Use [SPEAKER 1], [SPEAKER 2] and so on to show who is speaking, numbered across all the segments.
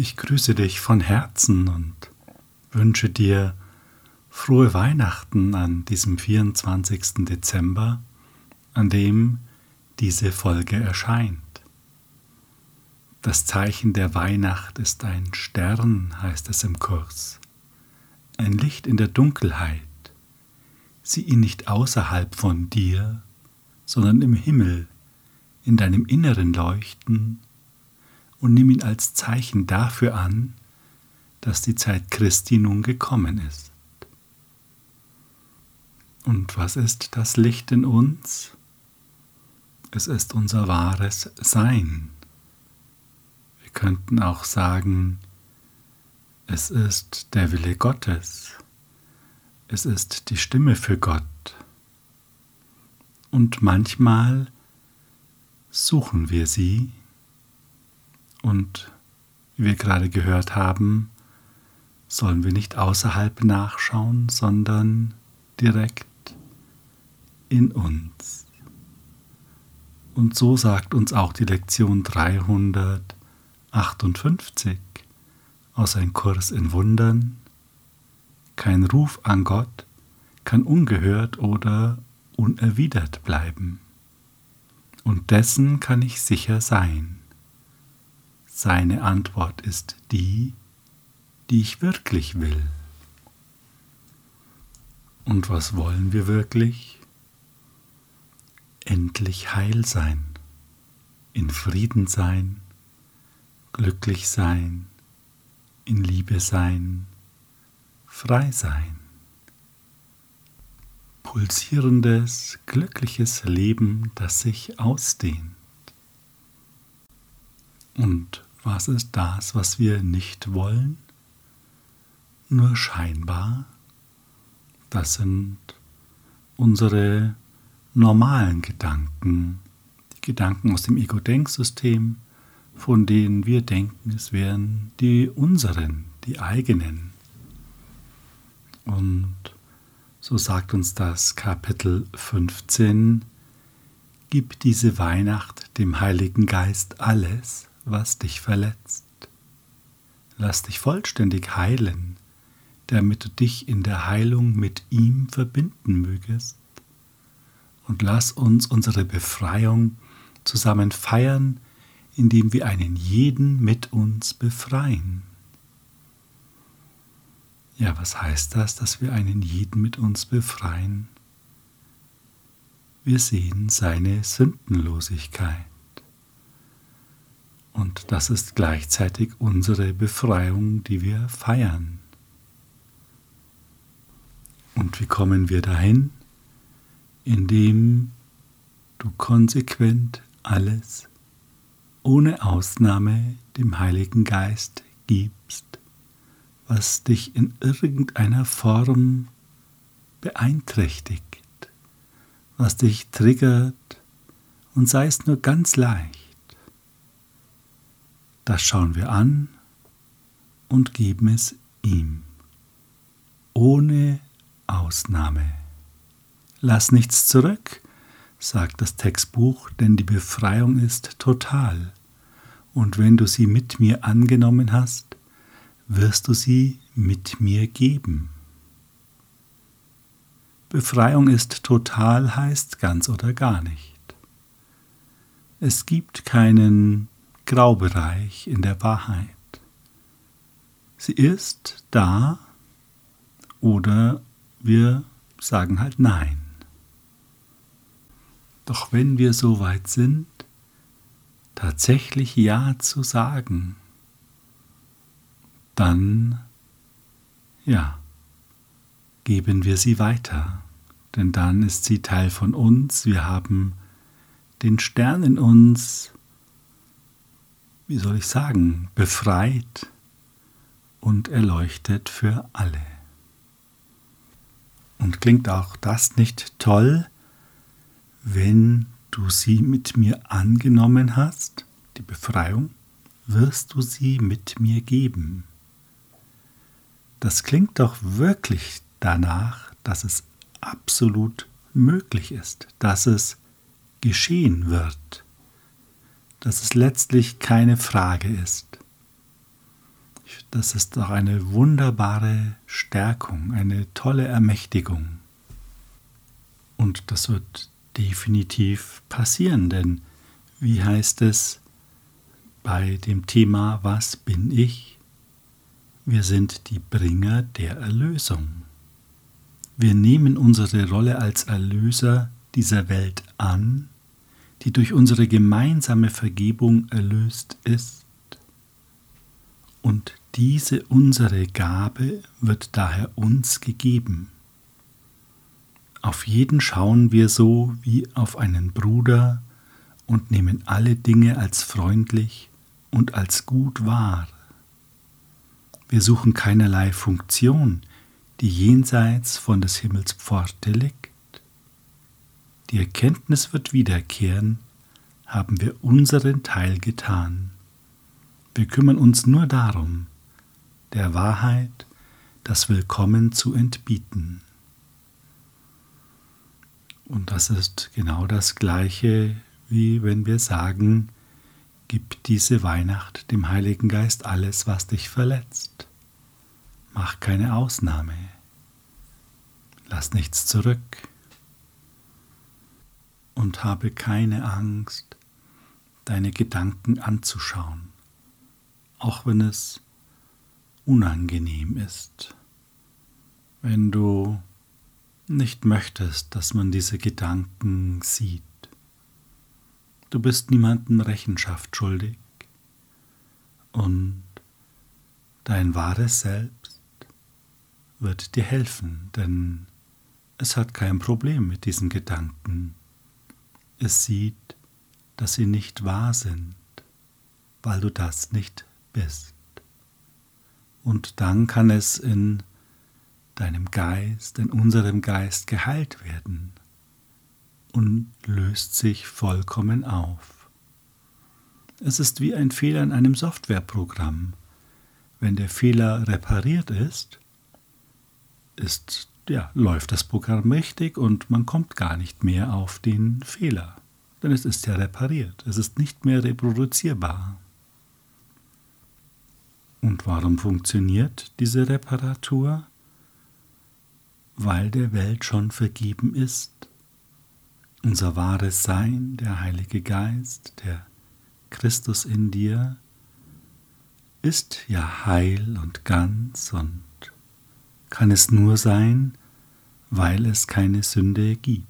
[SPEAKER 1] Ich grüße dich von Herzen und wünsche dir frohe Weihnachten an diesem 24. Dezember, an dem diese Folge erscheint. Das Zeichen der Weihnacht ist ein Stern, heißt es im Kurs, ein Licht in der Dunkelheit. Sieh ihn nicht außerhalb von dir, sondern im Himmel, in deinem Inneren leuchten und nimm ihn als Zeichen dafür an, dass die Zeit Christi nun gekommen ist. Und was ist das Licht in uns? Es ist unser wahres Sein. Wir könnten auch sagen, es ist der Wille Gottes. Es ist die Stimme für Gott. Und manchmal suchen wir sie und wie wir gerade gehört haben, sollen wir nicht außerhalb nachschauen, sondern direkt in uns. Und so sagt uns auch die Lektion 358 aus einem Kurs in Wundern, kein Ruf an Gott kann ungehört oder unerwidert bleiben. Und dessen kann ich sicher sein. Seine Antwort ist die, die ich wirklich will. Und was wollen wir wirklich? Endlich heil sein, in Frieden sein, glücklich sein, in Liebe sein, frei sein. Pulsierendes, glückliches Leben, das sich ausdehnt. Und was ist das, was wir nicht wollen? Nur scheinbar. Das sind unsere normalen Gedanken, die Gedanken aus dem Ego-Denksystem, von denen wir denken, es wären die unseren, die eigenen. Und so sagt uns das Kapitel 15, Gib diese Weihnacht dem Heiligen Geist alles, was dich verletzt. Lass dich vollständig heilen, damit du dich in der Heilung mit ihm verbinden mögest. Und lass uns unsere Befreiung zusammen feiern, indem wir einen jeden mit uns befreien. Ja, was heißt das, dass wir einen jeden mit uns befreien? Wir sehen seine Sündenlosigkeit. Und das ist gleichzeitig unsere Befreiung, die wir feiern. Und wie kommen wir dahin? Indem du konsequent alles ohne Ausnahme dem Heiligen Geist gibst, was dich in irgendeiner Form beeinträchtigt, was dich triggert und sei es nur ganz leicht. Das schauen wir an und geben es ihm. Ohne Ausnahme. Lass nichts zurück, sagt das Textbuch, denn die Befreiung ist total. Und wenn du sie mit mir angenommen hast, wirst du sie mit mir geben. Befreiung ist total heißt ganz oder gar nicht. Es gibt keinen Graubereich in der Wahrheit. Sie ist da oder wir sagen halt Nein. Doch wenn wir so weit sind, tatsächlich Ja zu sagen, dann, ja, geben wir sie weiter, denn dann ist sie Teil von uns, wir haben den Stern in uns, wie soll ich sagen, befreit und erleuchtet für alle. Und klingt auch das nicht toll, wenn du sie mit mir angenommen hast, die Befreiung, wirst du sie mit mir geben. Das klingt doch wirklich danach, dass es absolut möglich ist, dass es geschehen wird dass es letztlich keine Frage ist. Das ist doch eine wunderbare Stärkung, eine tolle Ermächtigung. Und das wird definitiv passieren, denn wie heißt es bei dem Thema Was bin ich? Wir sind die Bringer der Erlösung. Wir nehmen unsere Rolle als Erlöser dieser Welt an, die durch unsere gemeinsame Vergebung erlöst ist. Und diese unsere Gabe wird daher uns gegeben. Auf jeden schauen wir so wie auf einen Bruder und nehmen alle Dinge als freundlich und als gut wahr. Wir suchen keinerlei Funktion, die jenseits von des Himmels Pforte liegt. Die Erkenntnis wird wiederkehren, haben wir unseren Teil getan. Wir kümmern uns nur darum, der Wahrheit das Willkommen zu entbieten. Und das ist genau das Gleiche, wie wenn wir sagen, gib diese Weihnacht dem Heiligen Geist alles, was dich verletzt. Mach keine Ausnahme. Lass nichts zurück. Und habe keine Angst, deine Gedanken anzuschauen, auch wenn es unangenehm ist. Wenn du nicht möchtest, dass man diese Gedanken sieht. Du bist niemandem Rechenschaft schuldig und dein wahres Selbst wird dir helfen, denn es hat kein Problem mit diesen Gedanken. Es sieht, dass sie nicht wahr sind, weil du das nicht bist. Und dann kann es in deinem Geist, in unserem Geist geheilt werden und löst sich vollkommen auf. Es ist wie ein Fehler in einem Softwareprogramm. Wenn der Fehler repariert ist, ist ja, läuft das Programm richtig und man kommt gar nicht mehr auf den Fehler. Denn es ist ja repariert, es ist nicht mehr reproduzierbar. Und warum funktioniert diese Reparatur? Weil der Welt schon vergeben ist. Unser wahres Sein, der Heilige Geist, der Christus in dir, ist ja heil und ganz und kann es nur sein, weil es keine Sünde gibt.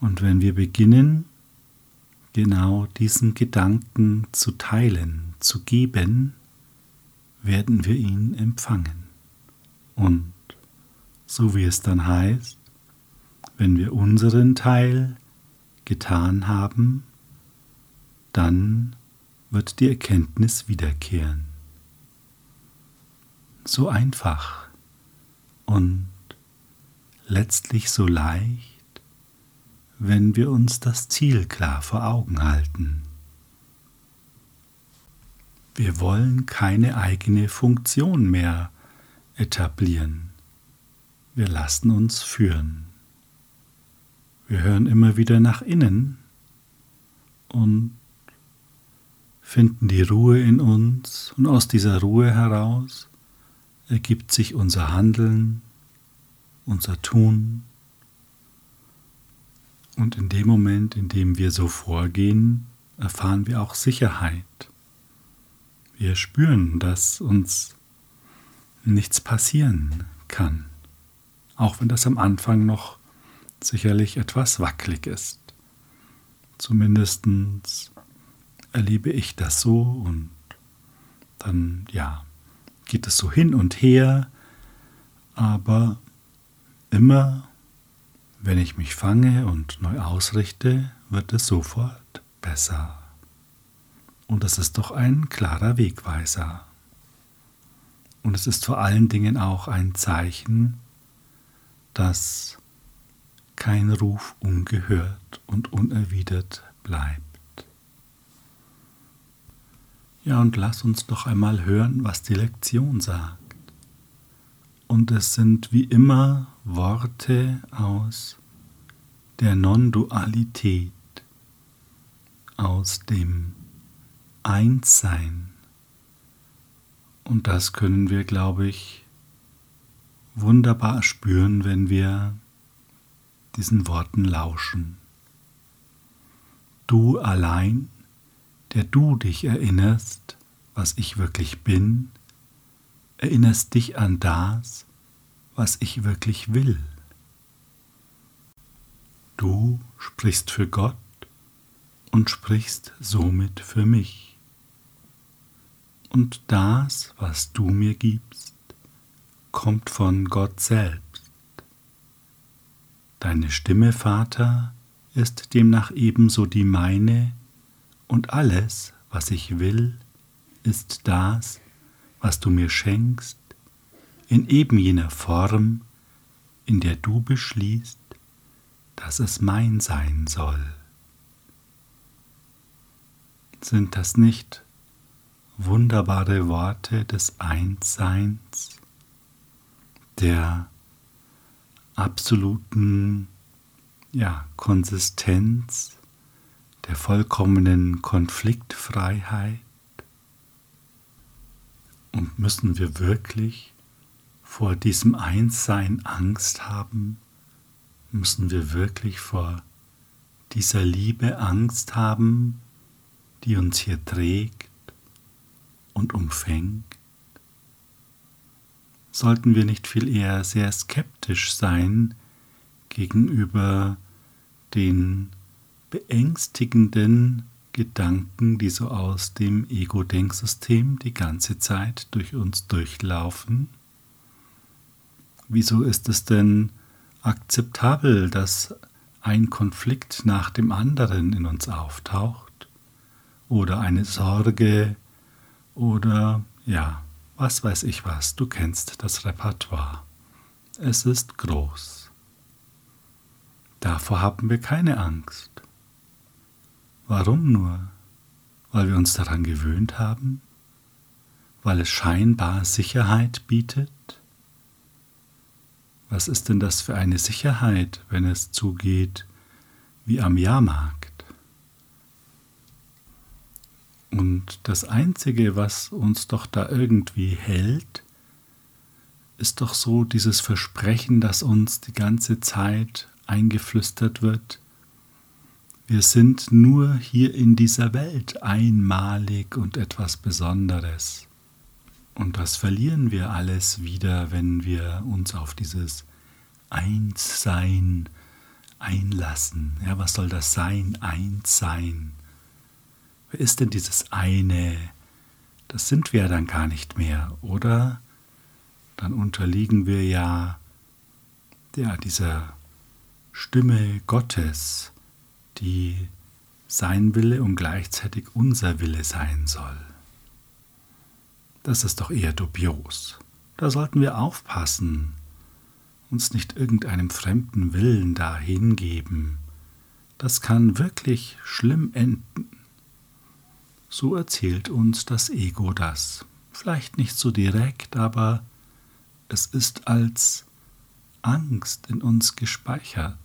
[SPEAKER 1] Und wenn wir beginnen, genau diesen Gedanken zu teilen, zu geben, werden wir ihn empfangen. Und so wie es dann heißt, wenn wir unseren Teil getan haben, dann wird die Erkenntnis wiederkehren so einfach und letztlich so leicht, wenn wir uns das Ziel klar vor Augen halten. Wir wollen keine eigene Funktion mehr etablieren. Wir lassen uns führen. Wir hören immer wieder nach innen und finden die Ruhe in uns und aus dieser Ruhe heraus ergibt sich unser Handeln, unser Tun. Und in dem Moment, in dem wir so vorgehen, erfahren wir auch Sicherheit. Wir spüren, dass uns nichts passieren kann, auch wenn das am Anfang noch sicherlich etwas wackelig ist. Zumindest erlebe ich das so und dann ja, geht es so hin und her, aber immer, wenn ich mich fange und neu ausrichte, wird es sofort besser. Und das ist doch ein klarer Wegweiser. Und es ist vor allen Dingen auch ein Zeichen, dass kein Ruf ungehört und unerwidert bleibt. Ja, und lass uns doch einmal hören, was die Lektion sagt. Und es sind wie immer Worte aus der Non-Dualität, aus dem Einssein, Und das können wir, glaube ich, wunderbar spüren, wenn wir diesen Worten lauschen. Du allein, der du dich erinnerst, was ich wirklich bin, erinnerst dich an das, was ich wirklich will. Du sprichst für Gott und sprichst somit für mich. Und das, was du mir gibst, kommt von Gott selbst. Deine Stimme, Vater, ist demnach ebenso die meine, und alles, was ich will, ist das, was du mir schenkst, in eben jener Form, in der du beschließt, dass es mein sein soll. Sind das nicht wunderbare Worte des Einsseins, der absoluten ja, Konsistenz, der vollkommenen Konfliktfreiheit? Und müssen wir wirklich vor diesem Einssein Angst haben? Müssen wir wirklich vor dieser Liebe Angst haben, die uns hier trägt und umfängt? Sollten wir nicht viel eher sehr skeptisch sein gegenüber den beängstigenden Gedanken, die so aus dem Ego-Denksystem die ganze Zeit durch uns durchlaufen? Wieso ist es denn akzeptabel, dass ein Konflikt nach dem anderen in uns auftaucht? Oder eine Sorge? Oder ja, was weiß ich was, du kennst das Repertoire. Es ist groß. Davor haben wir keine Angst. Warum nur? Weil wir uns daran gewöhnt haben? Weil es scheinbar Sicherheit bietet? Was ist denn das für eine Sicherheit, wenn es zugeht wie am Jahrmarkt? Und das Einzige, was uns doch da irgendwie hält, ist doch so dieses Versprechen, das uns die ganze Zeit eingeflüstert wird, wir sind nur hier in dieser Welt einmalig und etwas Besonderes. Und das verlieren wir alles wieder, wenn wir uns auf dieses Einssein einlassen. Ja, was soll das sein? Einssein. Wer ist denn dieses eine? Das sind wir ja dann gar nicht mehr, oder? Dann unterliegen wir ja, ja dieser Stimme Gottes die sein Wille und gleichzeitig unser Wille sein soll. Das ist doch eher dubios. Da sollten wir aufpassen, uns nicht irgendeinem fremden Willen dahingeben. Das kann wirklich schlimm enden. So erzählt uns das Ego das. Vielleicht nicht so direkt, aber es ist als Angst in uns gespeichert.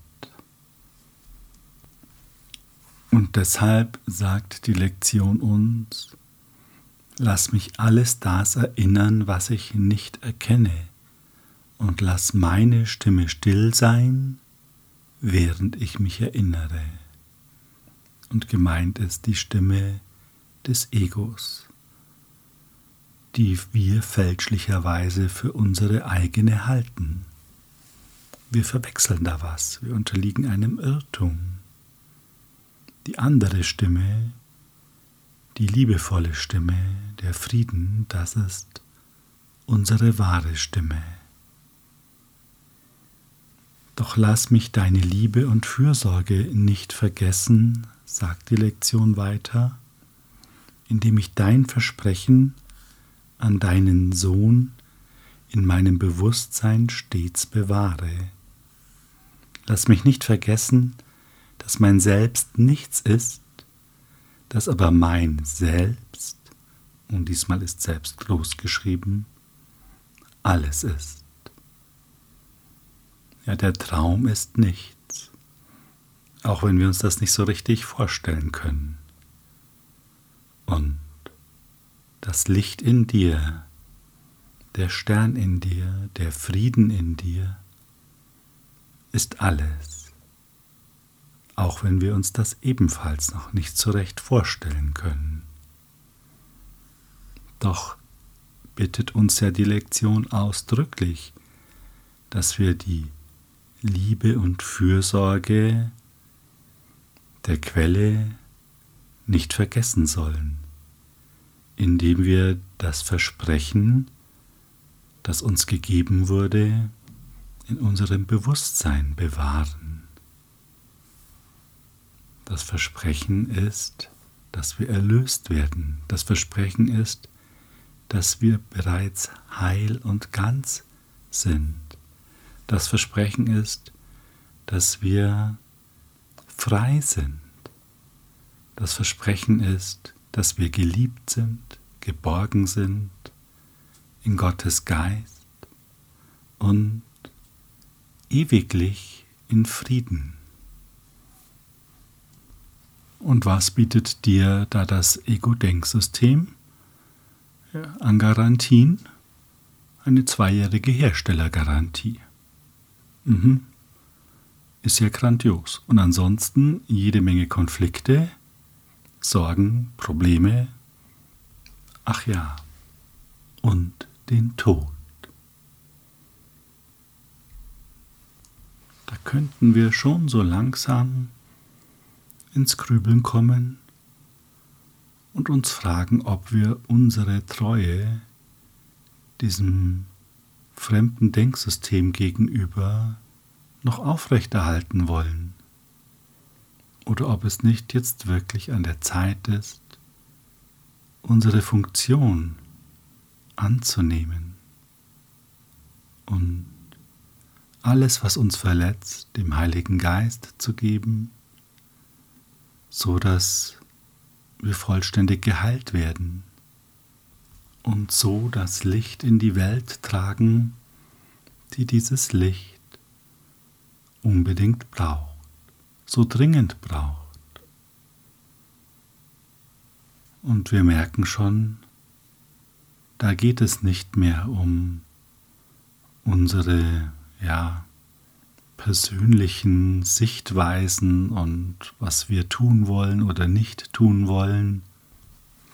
[SPEAKER 1] Und deshalb sagt die Lektion uns, lass mich alles das erinnern, was ich nicht erkenne, und lass meine Stimme still sein, während ich mich erinnere. Und gemeint ist die Stimme des Egos, die wir fälschlicherweise für unsere eigene halten. Wir verwechseln da was, wir unterliegen einem Irrtum. Die andere Stimme, die liebevolle Stimme, der Frieden, das ist unsere wahre Stimme. Doch lass mich deine Liebe und Fürsorge nicht vergessen, sagt die Lektion weiter, indem ich dein Versprechen an deinen Sohn in meinem Bewusstsein stets bewahre. Lass mich nicht vergessen, mein Selbst nichts ist, dass aber mein Selbst, und diesmal ist selbst groß geschrieben, alles ist. Ja, der Traum ist nichts, auch wenn wir uns das nicht so richtig vorstellen können. Und das Licht in dir der Stern in dir, der Frieden in dir, ist alles, auch wenn wir uns das ebenfalls noch nicht so recht vorstellen können. Doch bittet uns ja die Lektion ausdrücklich, dass wir die Liebe und Fürsorge der Quelle nicht vergessen sollen, indem wir das Versprechen, das uns gegeben wurde, in unserem Bewusstsein bewahren. Das Versprechen ist, dass wir erlöst werden. Das Versprechen ist, dass wir bereits heil und ganz sind. Das Versprechen ist, dass wir frei sind. Das Versprechen ist, dass wir geliebt sind, geborgen sind in Gottes Geist und ewiglich in Frieden. Und was bietet dir da das Ego-Denksystem? an Garantien? Eine zweijährige Herstellergarantie. Mhm. Ist ja grandios. Und ansonsten jede Menge Konflikte, Sorgen, Probleme. Ach ja. Und den Tod. Da könnten wir schon so langsam ins Grübeln kommen und uns fragen, ob wir unsere Treue diesem fremden Denksystem gegenüber noch aufrechterhalten wollen. Oder ob es nicht jetzt wirklich an der Zeit ist, unsere Funktion anzunehmen und alles, was uns verletzt, dem Heiligen Geist zu geben, so dass wir vollständig geheilt werden und so das Licht in die Welt tragen, die dieses Licht unbedingt braucht, so dringend braucht. Und wir merken schon, da geht es nicht mehr um unsere ja, persönlichen Sichtweisen und was wir tun wollen oder nicht tun wollen.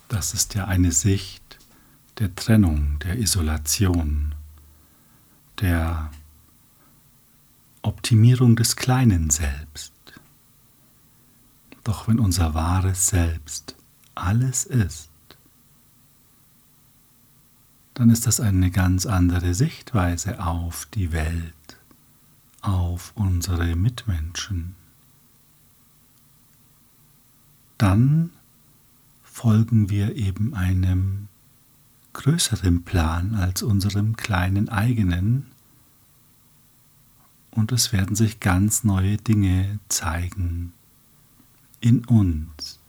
[SPEAKER 1] Das ist ja eine Sicht der Trennung, der Isolation, der Optimierung des kleinen Selbst. Doch wenn unser wahres Selbst alles ist, dann ist das eine ganz andere Sichtweise auf die Welt auf unsere Mitmenschen. Dann folgen wir eben einem größeren Plan als unserem kleinen eigenen und es werden sich ganz neue Dinge zeigen in uns,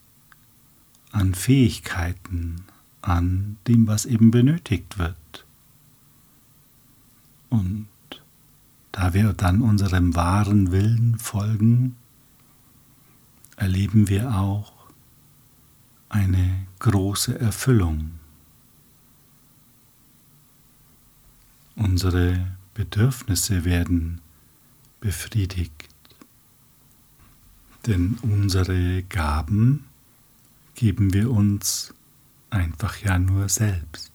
[SPEAKER 1] an Fähigkeiten, an dem, was eben benötigt wird. Und da wir dann unserem wahren Willen folgen, erleben wir auch eine große Erfüllung. Unsere Bedürfnisse werden befriedigt, denn unsere Gaben geben wir uns einfach ja nur selbst,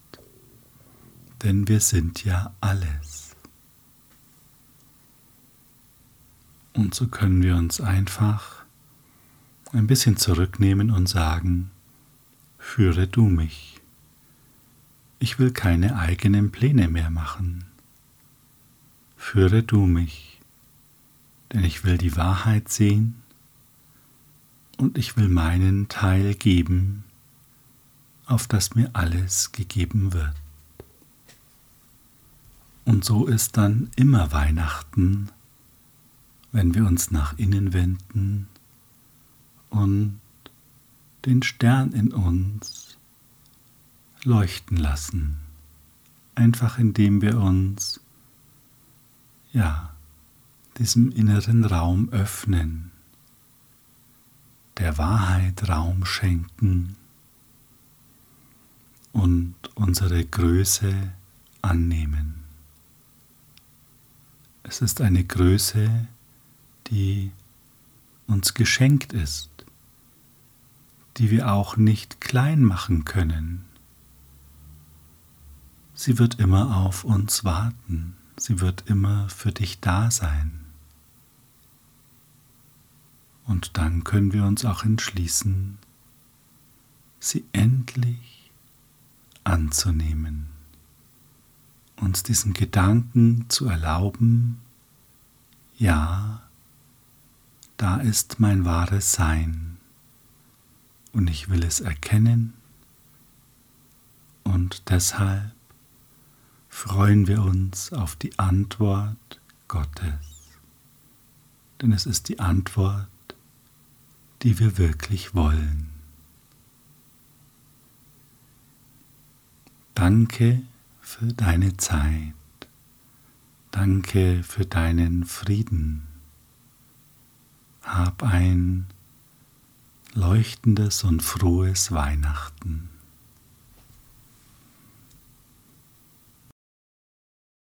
[SPEAKER 1] denn wir sind ja alles. Und so können wir uns einfach ein bisschen zurücknehmen und sagen, führe du mich. Ich will keine eigenen Pläne mehr machen. Führe du mich, denn ich will die Wahrheit sehen und ich will meinen Teil geben, auf das mir alles gegeben wird. Und so ist dann immer Weihnachten wenn wir uns nach innen wenden und den Stern in uns leuchten lassen, einfach indem wir uns ja diesem inneren Raum öffnen, der Wahrheit Raum schenken und unsere Größe annehmen. Es ist eine Größe, die uns geschenkt ist, die wir auch nicht klein machen können. Sie wird immer auf uns warten, sie wird immer für dich da sein. Und dann können wir uns auch entschließen, sie endlich anzunehmen, uns diesen Gedanken zu erlauben, ja, da ist mein wahres Sein und ich will es erkennen und deshalb freuen wir uns auf die Antwort Gottes, denn es ist die Antwort, die wir wirklich wollen. Danke für deine Zeit. Danke für deinen Frieden. Hab ein leuchtendes und frohes Weihnachten.